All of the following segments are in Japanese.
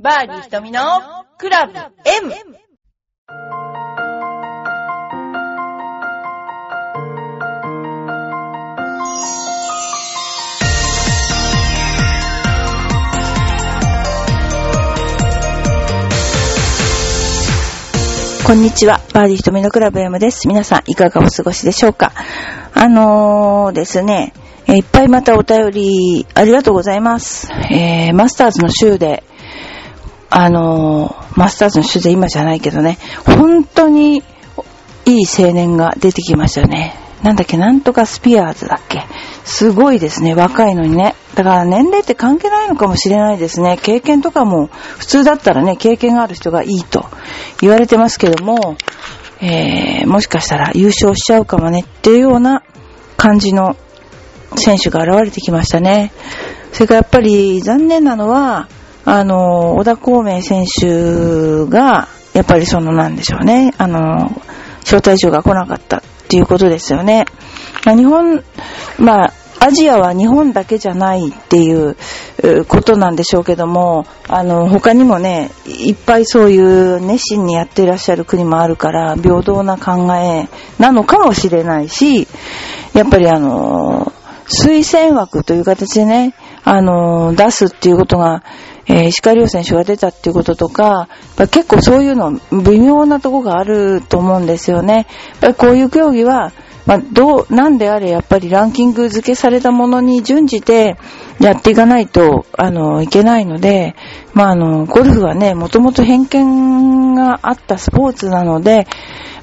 バーディー瞳のクラブ M! こんにちは。バーディー瞳のクラブ M です。皆さん、いかがお過ごしでしょうか？あのーですね、いっぱいまたお便り、ありがとうございます。えー、マスターズの週で、あのーマスターズの週で今じゃないけどね、本当にいい青年が出てきましたよね。なんだっけ、なんとかスピアーズだっけ。すごいですね、若いのにね。だから年齢って関係ないのかもしれないですね。経験とかも、普通だったらね、経験がある人がいいと言われてますけども、えー、もしかしたら優勝しちゃうかもねっていうような感じの選手が現れてきましたね。それからやっぱり残念なのは、あの、小田孔明選手が、やっぱりそのなんでしょうね、あの、招待状が来なかったっていうことですよね。まあ、日本、まあ、アジアは日本だけじゃないっていうことなんでしょうけども、あの、他にもね、いっぱいそういう熱心にやっていらっしゃる国もあるから、平等な考えなのかもしれないし、やっぱりあの、推薦枠という形でね、あの、出すっていうことが、えー石川遼選手が出たっていうこととか、結構そういうの微妙なとこがあると思うんですよね。やっぱりこういう競技は、まあ、どう、なんであれやっぱりランキング付けされたものに準じてやっていかないと、あの、いけないので、まあ、あの、ゴルフはね、もともと偏見があったスポーツなので、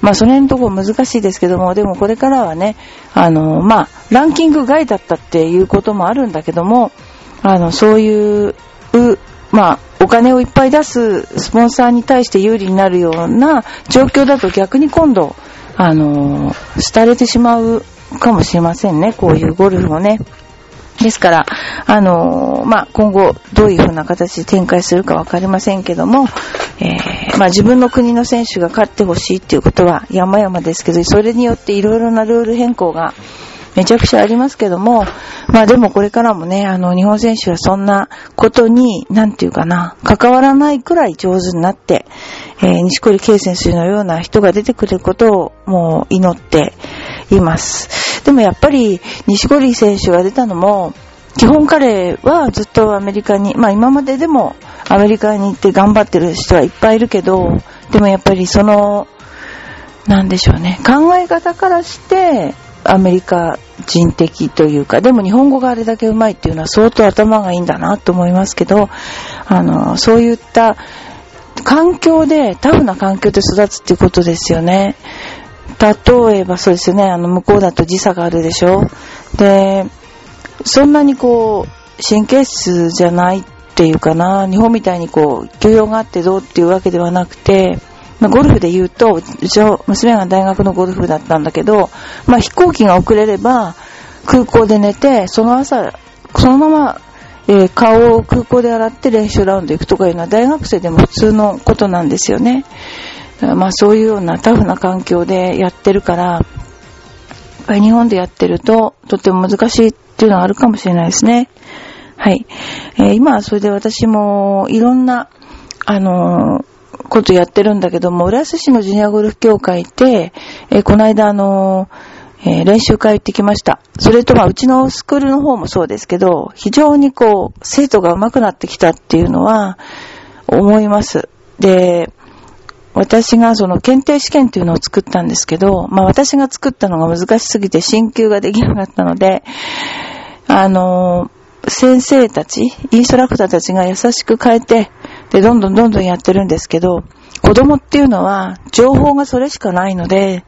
まあ、その辺のとこ難しいですけども、でもこれからはね、あの、まあ、ランキング外だったっていうこともあるんだけども、あの、そうい、うまあ、お金をいっぱい出すスポンサーに対して有利になるような状況だと逆に今度、あの、廃れてしまうかもしれませんね、こういうゴルフもね。ですから、あのまあ、今後どういう風な形で展開するかわかりませんけども、えーまあ、自分の国の選手が勝ってほしいっていうことは山々ですけど、それによっていろいろなルール変更がめちゃくちゃありますけども、まあでもこれからもね、あの、日本選手はそんなことに、なんていうかな、関わらないくらい上手になって、えー、西堀圭選手のような人が出てくることをもう祈っています。でもやっぱり、西堀選手が出たのも、基本彼はずっとアメリカに、まあ今まででもアメリカに行って頑張ってる人はいっぱいいるけど、でもやっぱりその、なんでしょうね。考え方からして、アメリカ人的というか、でも日本語があれだけ上手いっていうのは相当頭がいいんだなと思いますけど、あの、そういった環境で、タフな環境で育つっていうことですよね。例えばそうですよね、あの、向こうだと時差があるでしょで、そんなにこう、神経質じゃないっていうかな、日本みたいにこう、休養があってどうっていうわけではなくて、まあ、ゴルフで言うと、うちの娘が大学のゴルフだったんだけど、まあ、飛行機が遅れれば、空港で寝て、その朝、そのまま、えー顔を空港で洗って練習ラウンド行くとかいうのは大学生でも普通のことなんですよね。まあそういうようなタフな環境でやってるから、やっぱり日本でやってるととても難しいっていうのはあるかもしれないですね。はい。えー今はそれで私もいろんな、あのーことやってるんだけども、浦安市のジュニアゴルフ協会で、えーこの間あのーえー練習会行ってきました。それとまあうちのスクールの方もそうですけど、非常にこう、生徒が上手くなってきたっていうのは思います。で、私がその検定試験っていうのを作ったんですけど、まあ私が作ったのが難しすぎて進級ができなかったので、あの、先生たち、インストラクターたちが優しく変えて、で、どんどんどんどんやってるんですけど、子供っていうのは情報がそれしかないので、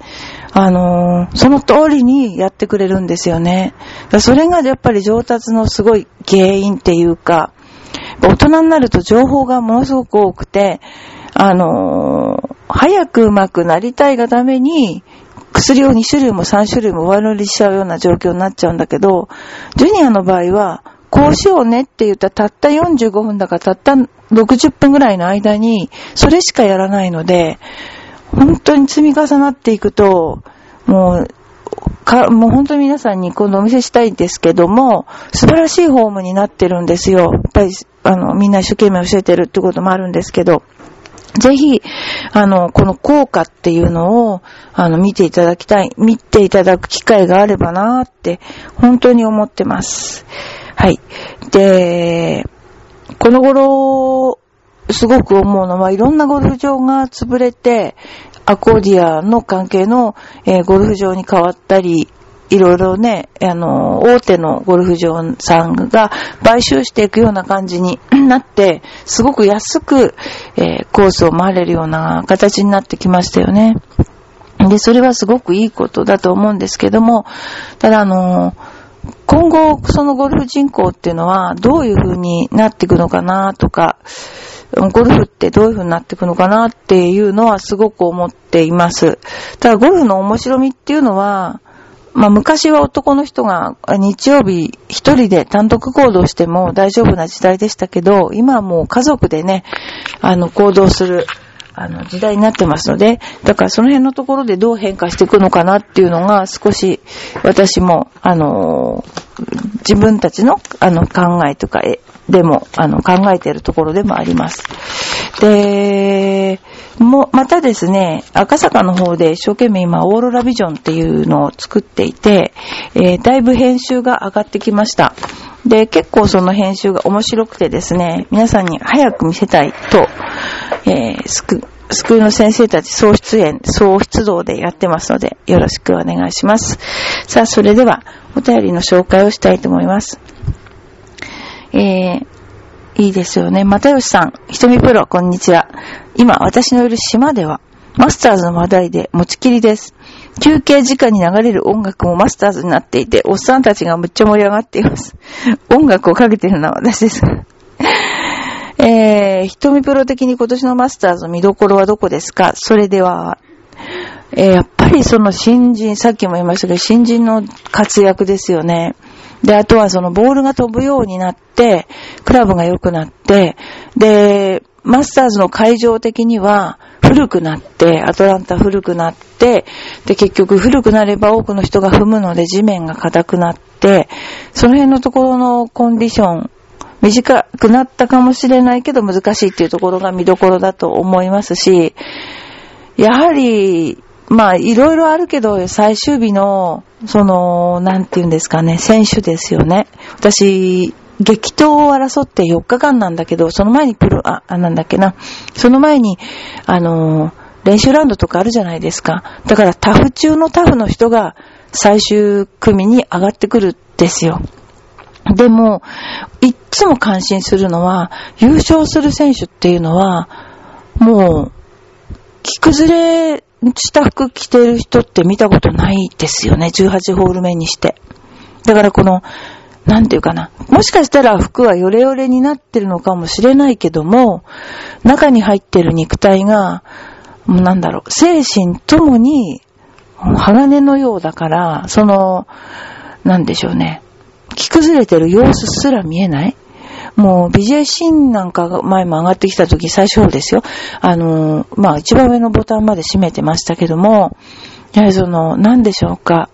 あのその通りにやってくれるんですよね。それがやっぱり上達のすごい原因っていうか、大人になると情報がものすごく多くて、あのー早く上手くなりたいがために、薬を2種類も3種類も上乗りしちゃうような状況になっちゃうんだけど、ジュニアの場合は、こうしようねって言ったらたった45分だかたった60分ぐらいの間に、それしかやらないので、本当に積み重なっていくと、もう、か、もう本当に皆さんに今度お見せしたいんですけども、素晴らしいフォームになってるんですよ。やっぱり、あの、みんな一生懸命教えてるってこともあるんですけど、ぜひ、あの、この効果っていうのを、あの、見ていただきたい、見ていただく機会があればなって、本当に思ってます。はい。で、この頃、すごく思うのは、いろんなゴルフ場が潰れて、アコーディアの関係の、えー、ゴルフ場に変わったり、いろいろね、あの、大手のゴルフ場さんが買収していくような感じに なって、すごく安く、えー、コースを回れるような形になってきましたよね。で、それはすごくいいことだと思うんですけども、ただあの、今後、そのゴルフ人口っていうのはどういう風になっていくのかなとか、ゴルフってどういう風になっていくのかなっていうのはすごく思っています。ただゴルフの面白みっていうのは、まあ昔は男の人が日曜日一人で単独行動しても大丈夫な時代でしたけど、今はもう家族でね、あの行動する、あの時代になってますので、だからその辺のところでどう変化していくのかなっていうのが少し私も、あの、自分たちのあの考えとか、でも、あの、考えているところでもあります。で、も、またですね、赤坂の方で一生懸命今、オーロラビジョンっていうのを作っていて、えー、だいぶ編集が上がってきました。で、結構その編集が面白くてですね、皆さんに早く見せたいと、えー、スク、スクールの先生たち総出演、総出動でやってますので、よろしくお願いします。さあ、それでは、お便りの紹介をしたいと思います。えー、いいですよね。又吉さん、ひとみプロ、こんにちは。今、私のいる島では、マスターズの話題で持ちきりです。休憩時間に流れる音楽もマスターズになっていて、おっさんたちがむっちゃ盛り上がっています。音楽をかけてるのは私です。えー、ひとみプロ的に今年のマスターズの見どころはどこですか？それでは、えー、やっぱりその新人、さっきも言いましたけど、新人の活躍ですよね。で、あとはそのボールが飛ぶようになって、クラブが良くなって、で、マスターズの会場的には古くなって、アトランタ古くなって、で、結局古くなれば多くの人が踏むので地面が硬くなって、その辺のところのコンディション、短くなったかもしれないけど難しいっていうところが見どころだと思いますし、やはり、まあ、いろいろあるけど、最終日の、その、なんて言うんですかね、選手ですよね。私、激闘を争って4日間なんだけど、その前にプロ、あ、なんだっけな。その前に、あの練習ラウンドとかあるじゃないですか。だからタフ中のタフの人が最終組に上がってくるんですよ。でも、いっつも感心するのは、優勝する選手っていうのは、もう、着崩れした服着てる人って見たことないですよね。18ホール目にして。だからこの、なんていうかな。もしかしたら服はヨレヨレになってるのかもしれないけども、中に入ってる肉体が、もうなんだろう、精神ともに、鋼のようだから、その、なんでしょうね。着崩れてる様子すら見えないもう、ビジェイシンなんかが前も上がってきた時、最初ですよ。あの、まあ、一番上のボタンまで閉めてましたけども、やはりその、なんでしょうか。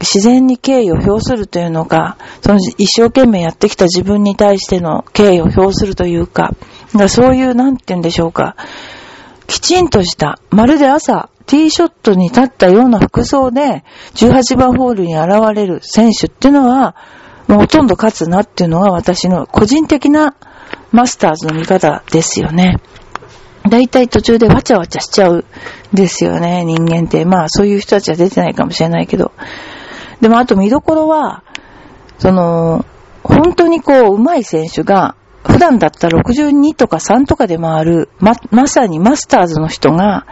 自然に敬意を表するというのか、その一生懸命やってきた自分に対しての敬意を表するというか、かそういう、なんて言うんでしょうか。きちんとした、まるで朝、ティーショットに立ったような服装で、18番ホールに現れる選手っていうのは、もうほとんど勝つなっていうのが私の個人的なマスターズの見方ですよね。大体途中でわちゃわちゃしちゃうんですよね、人間って。まあそういう人たちは出てないかもしれないけど。でもあと見どころは、その、本当にこう、上手い選手が、普段だったら62とか3とかで回る、ま、まさにマスターズの人が、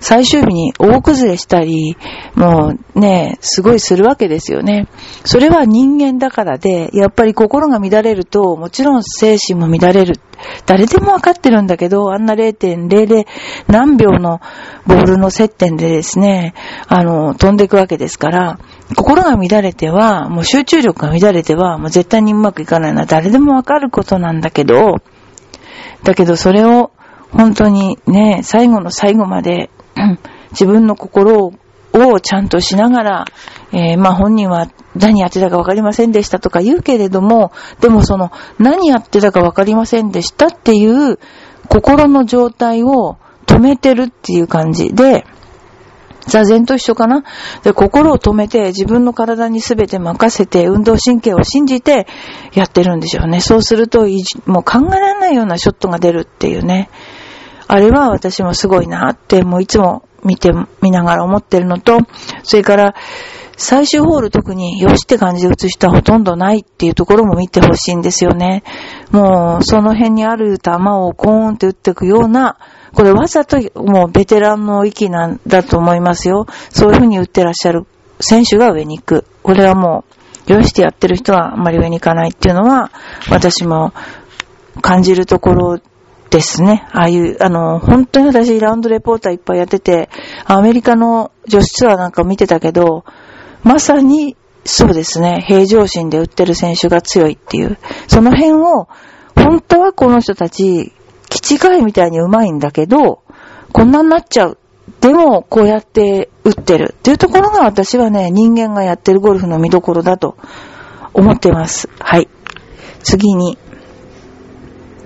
最終日に大崩れしたり、もうね、すごいするわけですよね。それは人間だからで、やっぱり心が乱れると、もちろん精神も乱れる。誰でもわかってるんだけど、あんな0.00何秒のボールの接点でですね、あの、飛んでいくわけですから、心が乱れては、もう集中力が乱れては、もう絶対にうまくいかないのは誰でもわかることなんだけど、だけどそれを本当にね、最後の最後まで 自分の心をちゃんとしながら、えー、まあ本人は何やってたかわかりませんでしたとか言うけれども、でもその何やってたかわかりませんでしたっていう心の状態を止めてるっていう感じで、座禅と一緒かな？で、心を止めて自分の体に全て任せて運動神経を信じてやってるんでしょうね。そうすると、もう考えられないようなショットが出るっていうね。あれは私もすごいなって、もういつも見て、見ながら思ってるのと、それから、最終ホール特によしって感じで打つ人はほとんどないっていうところも見てほしいんですよね。もう、その辺にある球をコーンって打っていくような、これわざともうベテランの域なんだと思いますよ。そういう風に打ってらっしゃる選手が上に行く。これはもう、よしってやってる人はあんまり上に行かないっていうのは、私も感じるところですね。ああいう、あの、本当に私ラウンドレポーターいっぱいやってて、アメリカの女子ツアーなんか見てたけど、まさにそうですね、平常心で打ってる選手が強いっていう。その辺を、本当はこの人たち、気違いみたいに上手いんだけど、こんなになっちゃう。でも、こうやって打ってる。っていうところが私はね、人間がやってるゴルフの見どころだと思ってます。はい。次に、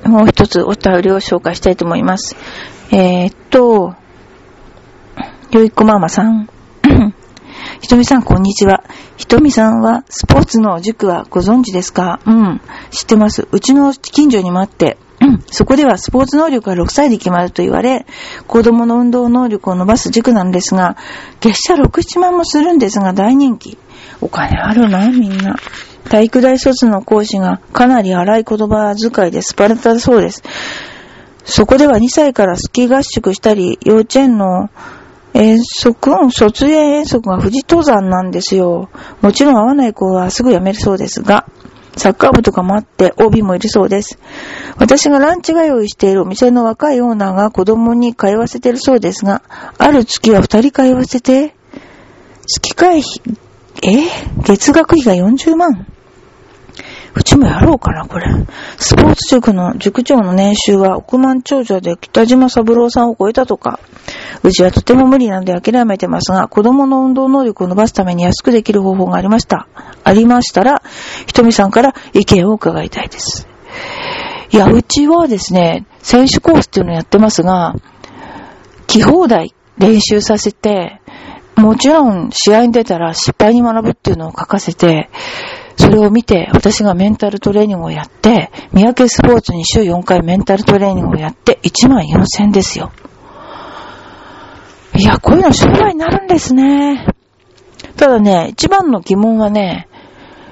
もう一つお便りを紹介したいと思います。えー、っと、よいこママさん。ひとみさん、こんにちは。ひとみさんは、スポーツの塾はご存知ですか？うん、知ってます。うちの近所にもあって、そこではスポーツ能力が6歳で決まると言われ、子供の運動能力を伸ばす塾なんですが、月謝6、7万もするんですが大人気。お金あるな、みんな。体育大卒の講師がかなり荒い言葉遣いでスパルタそうです。そこでは2歳からスキー合宿したり、幼稚園の遠足、卒園遠足が富士登山なんですよ。もちろん会わない子はすぐ辞めるそうですが、サッカー部とかもあって OB もいるそうです。私がランチが用意しているお店の若いオーナーが子供に通わせてるそうですが、ある月は二人通わせて、月会費、え？月額費が40万うちもやろうかな、これ。スポーツ塾の塾長の年収は億万長者で北島三郎さんを超えたとか。うちはとても無理なので諦めてますが、子供の運動能力を伸ばすために安くできる方法がありました。ありましたら、ひとみさんから意見を伺いたいです。いや、うちはですね、選手コースっていうのをやってますが、気放題練習させて、もちろん試合に出たら失敗に学ぶっていうのを書かせて、それを見て、私がメンタルトレーニングをやって、三宅スポーツに週4回メンタルトレーニングをやって、1万4000ですよ。いや、こういうの商売になるんですね。ただね、一番の疑問はね、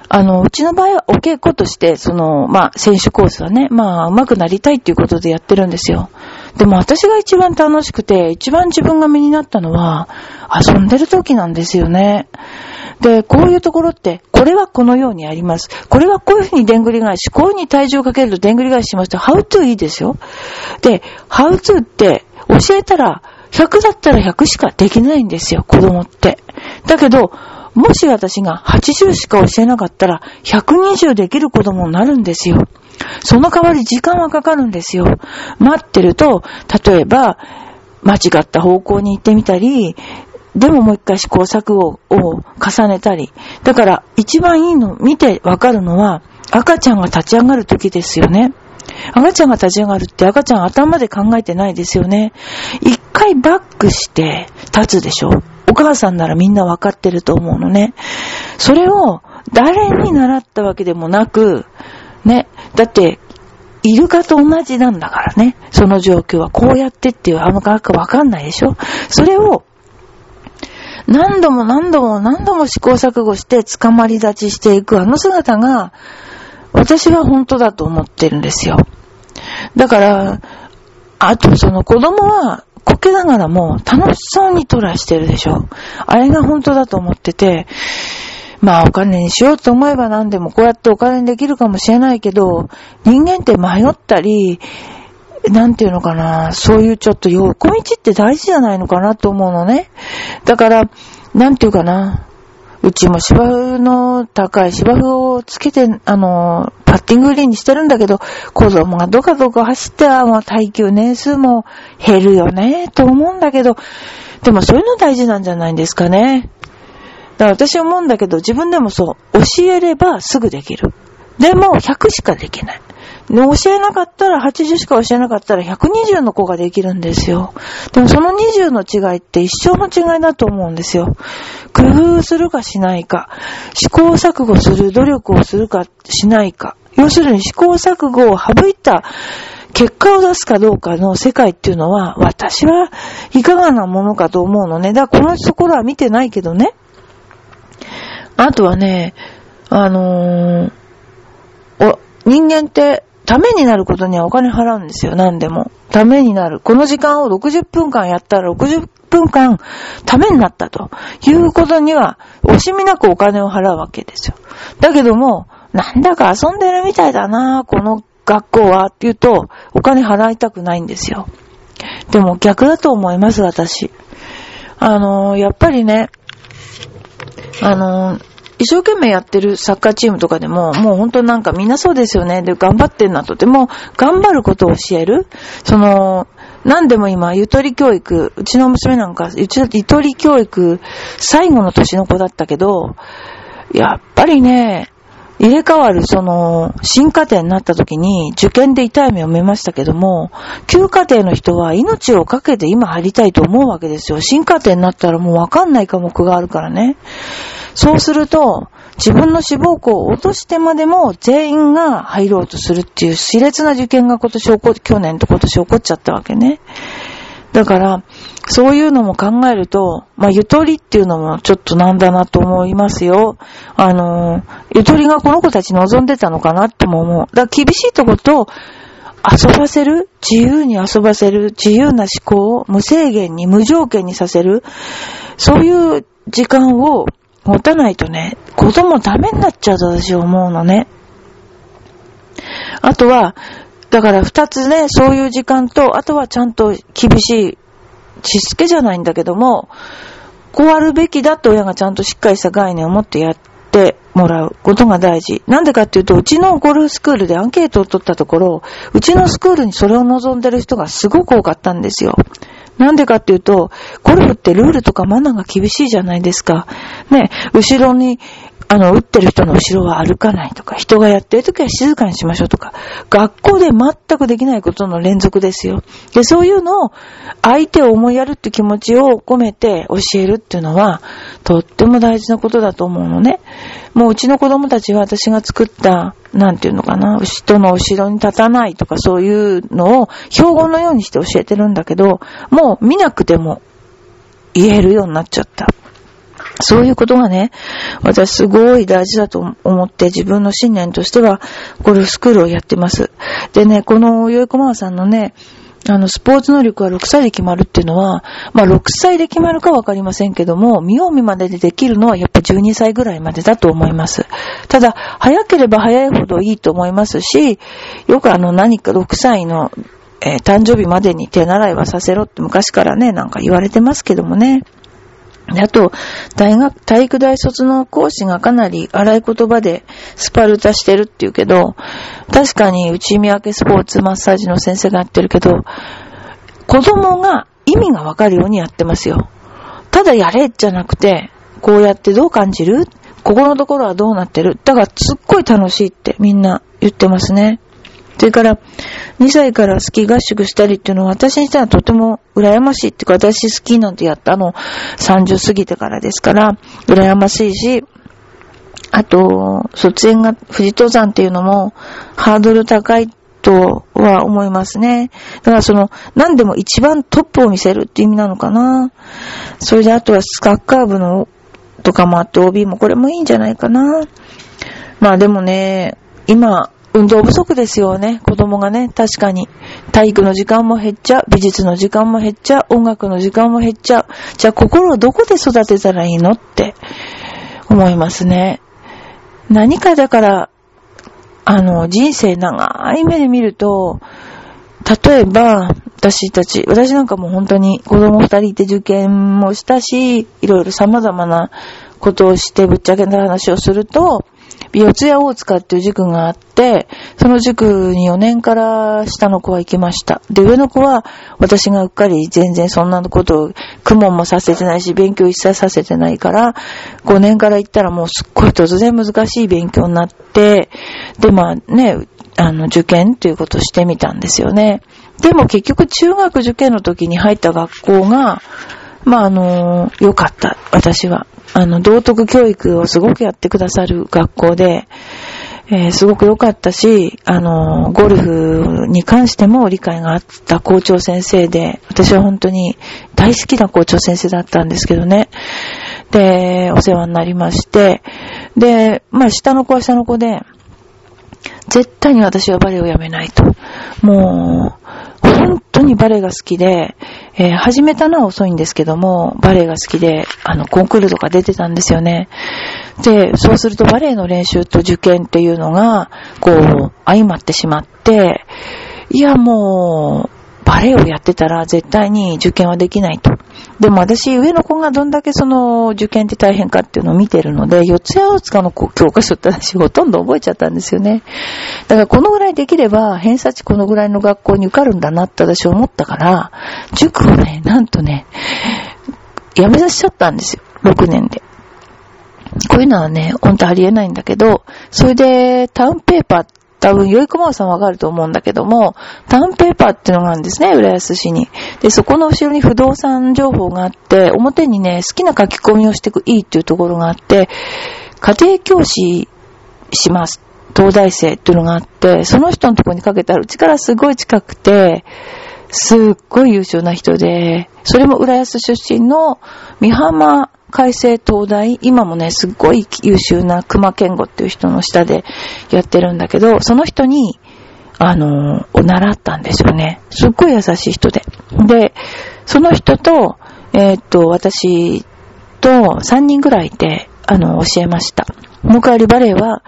あの、うちの場合はお稽古として、その、まあ、選手コースはね、まあ、上手くなりたいっていうことでやってるんですよ。でも私が一番楽しくて、一番自分が身になったのは、遊んでる時なんですよね。で、こういうところって、これはこのようにあります。これはこういうふうにでんぐり返し、こういうふうに体重をかけるとでんぐり返ししますと、ハウトゥーいいですよ。で、ハウトゥーって教えたら、100だったら100しかできないんですよ、子供って。だけど、もし私が80しか教えなかったら、120できる子供になるんですよ。その代わり時間はかかるんですよ。待ってると、例えば、間違った方向に行ってみたり、でももう一回試行錯誤を重ねたり。だから、一番いいの、見てわかるのは、赤ちゃんが立ち上がる時ですよね。赤ちゃんが立ち上がるって赤ちゃん頭で考えてないですよね。一回バックして立つでしょお母さんならみんなわかってると思うのね。それを誰に習ったわけでもなく、ね、だって、イルカと同じなんだからね。その状況はこうやってっていうあの科学わかんないでしょそれを何度も何度も何度も試行錯誤して捕まり立ちしていくあの姿が、私は本当だと思ってるんですよ。だから、あとその子供は、こけながらも楽しそうにトライしてるでしょ。あれが本当だと思ってて、まあお金にしようと思えば何でもこうやってお金にできるかもしれないけど、人間って迷ったり、なんていうのかな、そういうちょっと横道って大事じゃないのかなと思うのね。だから、なんていうかな、うちも芝生の高い芝生をつけて、あの、パッティンググリーンにしてるんだけど、子供がどかどか走っては、もう耐久年数も減るよね、と思うんだけど、でもそういうの大事なんじゃないんですかね。だから私思うんだけど、自分でもそう、教えればすぐできる。でも、100しかできない。で教えなかったら、80しか教えなかったら、120の子ができるんですよ。でもその20の違いって一生の違いだと思うんですよ。工夫するかしないか、試行錯誤する努力をするかしないか。要するに試行錯誤を省いた結果を出すかどうかの世界っていうのは、私はいかがなものかと思うのね。だからこのところは見てないけどね。あとはね、あのー、お、人間ってためになることにはお金払うんですよ、何でも。ためになる。この時間を60分間やったら60分間ためになったということには惜しみなくお金を払うわけですよ。だけども、なんだか遊んでるみたいだなこの学校はって言うと、お金払いたくないんですよ。でも逆だと思います、私。あのー、やっぱりね、あの、一生懸命やってるサッカーチームとかでも、もう本当なんかみんなそうですよね。で、頑張ってんなと。でも、頑張ることを教える。その、何でも今、ゆとり教育、うちの娘なんか、うちゆとり教育、最後の年の子だったけど、やっぱりね、入れ替わる、その、新課程になった時に、受験で痛い目を見ましたけども、旧課程の人は命をかけて今入りたいと思うわけですよ。新課程になったらもうわかんない科目があるからね。そうすると、自分の志望校を落としてまでも全員が入ろうとするっていう熾烈な受験が今年起こ、去年と今年起こっちゃったわけね。だから、そういうのも考えると、まあ、ゆとりっていうのもちょっとなんだなと思いますよ。あの、ゆとりがこの子たち望んでたのかなっても思う。だから厳しいとこと遊ばせる自由に遊ばせる自由な思考を無制限に無条件にさせるそういう時間を持たないとね、子供ダメになっちゃうと私思うのね。あとは、だから二つね、そういう時間と、あとはちゃんと厳しい、しつけじゃないんだけども、こうあるべきだって親がちゃんとしっかりした概念を持ってやってもらうことが大事。なんでかっていうと、うちのゴルフスクールでアンケートを取ったところ、うちのスクールにそれを望んでる人がすごく多かったんですよ。なんでかっていうと、ゴルフってルールとかマナーが厳しいじゃないですか。ね、後ろにあの、打ってる人の後ろは歩かないとか、人がやってる時は静かにしましょうとか、学校で全くできないことの連続ですよ。で、そういうのを、相手を思いやるって気持ちを込めて教えるっていうのは、とっても大事なことだと思うのね。もううちの子供たちは私が作った、なんていうのかな、人の後ろに立たないとかそういうのを標語のようにして教えてるんだけど、もう見なくても言えるようになっちゃった。そういうことがね、私すごい大事だと思って自分の信念としてはゴルフスクールをやってます。でね、このよいこまさんのね、あの、スポーツ能力は6歳で決まるっていうのは、まあ6歳で決まるかわかりませんけども、見よう見まででできるのはやっぱ12歳ぐらいまでだと思います。ただ、早ければ早いほどいいと思いますし、よくあの何か6歳の、えー、誕生日までに手習いはさせろって昔からね、なんか言われてますけどもね。あと、大学、体育大卒の講師がかなり荒い言葉でスパルタしてるって言うけど、確かに内見分けスポーツマッサージの先生がやってるけど、子供が意味がわかるようにやってますよ。ただやれじゃなくて、こうやってどう感じる？ここのところはどうなってる？だからすっごい楽しいってみんな言ってますね。それから、2歳からスキー合宿したりっていうのは私にしてはとても羨ましいっていうか、私スキーなんてやったの30過ぎてからですから、羨ましいし、あと、卒園が富士登山っていうのもハードル高いとは思いますね。だからその、何でも一番トップを見せるっていう意味なのかな。それであとはスカッカー部のとかもあって OB もこれもいいんじゃないかな。まあでもね、今、運動不足ですよね、子供がね、確かに。体育の時間も減っちゃう、美術の時間も減っちゃう、音楽の時間も減っちゃう。じゃあ心をどこで育てたらいいのって思いますね。何かだから、あの、人生長い目で見ると、例えば、私たち、私なんかも本当に子供二人いて受験もしたし、いろいろ様々なことをしてぶっちゃけた話をすると、四谷大塚っていう塾があって、その塾に4年から下の子は行きました。で、上の子は私がうっかり全然そんなことを苦悶もさせてないし、勉強一切させてないから、5年から行ったらもうすっごい突然難しい勉強になって、で、まあね、あの、受験ということをしてみたんですよね。でも結局中学受験の時に入った学校が、まあ、あの、良かった。私は。あの、道徳教育をすごくやってくださる学校で、えー、すごく良かったし、あの、ゴルフに関しても理解があった校長先生で、私は本当に大好きな校長先生だったんですけどね。で、お世話になりまして、で、まあ、下の子は下の子で、絶対に私はバレエをやめないと。もう、本当にバレエが好きで、えー、始めたのは遅いんですけども、バレエが好きで、あの、コンクールとか出てたんですよね。で、そうするとバレエの練習と受験っていうのが、こう、相まってしまって、いやもう、バレエをやってたら絶対に受験はできないと。でも私、上の子がどんだけその受験って大変かっていうのを見てるので、四谷大塚の教科書って私ほとんど覚えちゃったんですよね。だからこのぐらいできれば、偏差値このぐらいの学校に受かるんだなって私思ったから、塾をね、なんとね、やめさせちゃったんですよ。6年で。こういうのはね、ほんとありえないんだけど、それでタウンペーパーっ多分、よいこまさんわかると思うんだけども、タウンペーパーっていうのがあるんですね、浦安市に。で、そこの後ろに不動産情報があって、表にね、好きな書き込みをしていいっていうところがあって、家庭教師します。東大生っていうのがあって、その人のところにかけたらうちからすごい近くて、すっごい優秀な人で、それも浦安出身の三浜海星東大、今もね、すっごい優秀な熊健吾っていう人の下でやってるんだけど、その人に、あのー、習ったんですよね。すっごい優しい人で。で、その人と、えー、っと、私と3人ぐらいで、あの、教えました。もう代わりバレエは、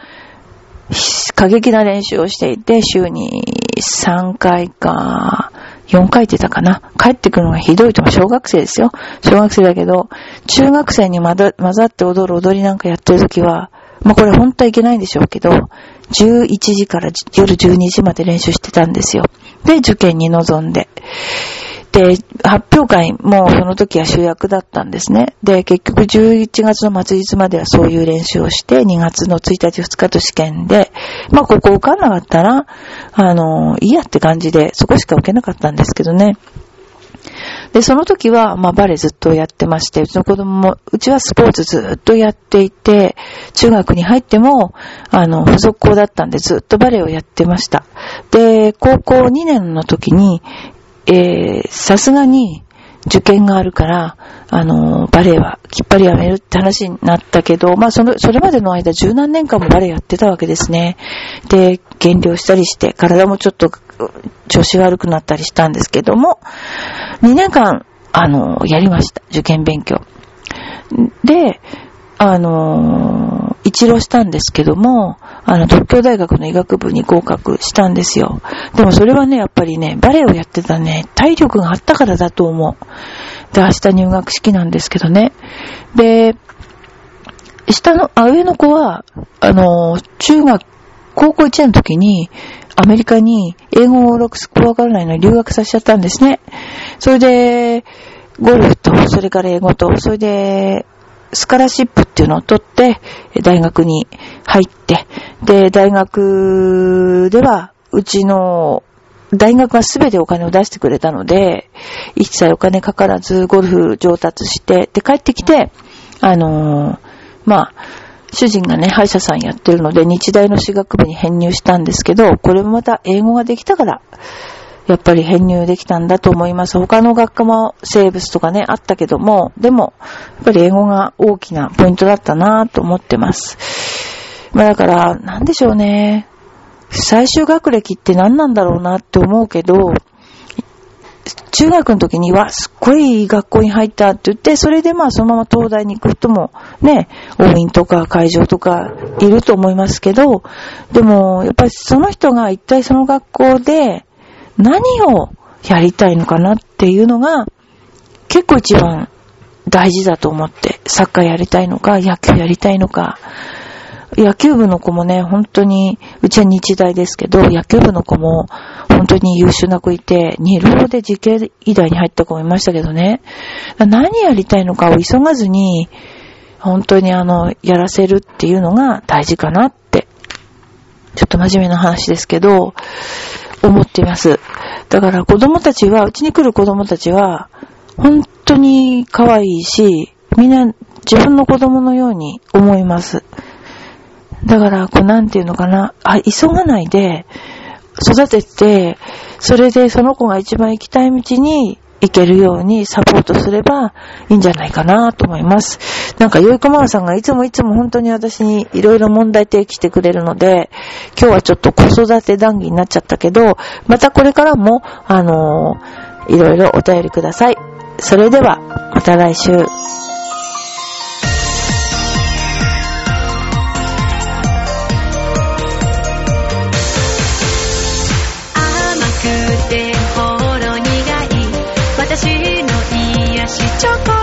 過激な練習をしていて、週に3回か、4回ってたかな？帰ってくるのがひどいとも小学生ですよ。小学生だけど、中学生に混ざって踊る踊りなんかやってるときは、まあ、これ本当はいけないんでしょうけど、11時から夜12時まで練習してたんですよ。で、受験に臨んで。で、発表会もその時は主役だったんですね。で、結局11月の末日まではそういう練習をして、2月の1日2日と試験で、まあここ受かんなかったら、あの、いいやって感じで、そこしか受けなかったんですけどね。で、その時は、まあ、バレエずっとやってまして、うちの子供も、うちはスポーツずっとやっていて、中学に入っても、あの、付属校だったんでずっとバレエをやってました。で、高校2年の時に、え、さすがに受験があるから、あの、バレエはきっぱりやめるって話になったけど、まあその、それまでの間十何年間もバレエやってたわけですね。で、減量したりして、体もちょっと調子悪くなったりしたんですけども、2年間、あの、やりました。受験勉強。で、あの、一浪したんですけども、あの、東京大学の医学部に合格したんですよ。でもそれはね、やっぱりね、バレエをやってたね、体力があったからだと思う。で、明日入学式なんですけどね。で、下の、あ、上の子は、あの、中学、高校1年の時に、アメリカに英語を6スコわからないのに留学させちゃったんですね。それで、ゴルフと、それから英語と、それで、スカラシップっていうのを取って、大学に入って、で、大学では、うちの、大学はすべてお金を出してくれたので、一切お金かからずゴルフ上達して、で、帰ってきて、あのー、まあ、主人がね、歯医者さんやってるので、日大の私学部に編入したんですけど、これもまた英語ができたから、やっぱり編入できたんだと思います。他の学科も生物とかね、あったけども、でも、やっぱり英語が大きなポイントだったなと思ってます。まあだから、なんでしょうね。最終学歴って何なんだろうなって思うけど、中学の時にはすっごい学校に入ったって言って、それでまあそのまま東大に行く人もね、応援とか会場とかいると思いますけど、でもやっぱりその人が一体その学校で何をやりたいのかなっていうのが結構一番大事だと思って、サッカーやりたいのか、野球やりたいのか、野球部の子もね、本当に、うちは日大ですけど、野球部の子も本当に優秀な子いて、二浪で時系医大に入った子もいましたけどね、何やりたいのかを急がずに、本当にあの、やらせるっていうのが大事かなって、ちょっと真面目な話ですけど、思っています。だから子供たちは、うちに来る子供たちは、本当に可愛いし、みんな自分の子供のように思います。だから、こう、なんていうのかな。あ、急がないで、育てて、それでその子が一番行きたい道にいけるようにサポートすればいいんじゃないかなと思います。なんか、よいこまわさんがいつもいつも本当に私にいろいろ問題提起してくれるので、今日はちょっと子育て談義になっちゃったけど、またこれからも、あのー、いろいろお便りください。それでは、また来週。Chocolate.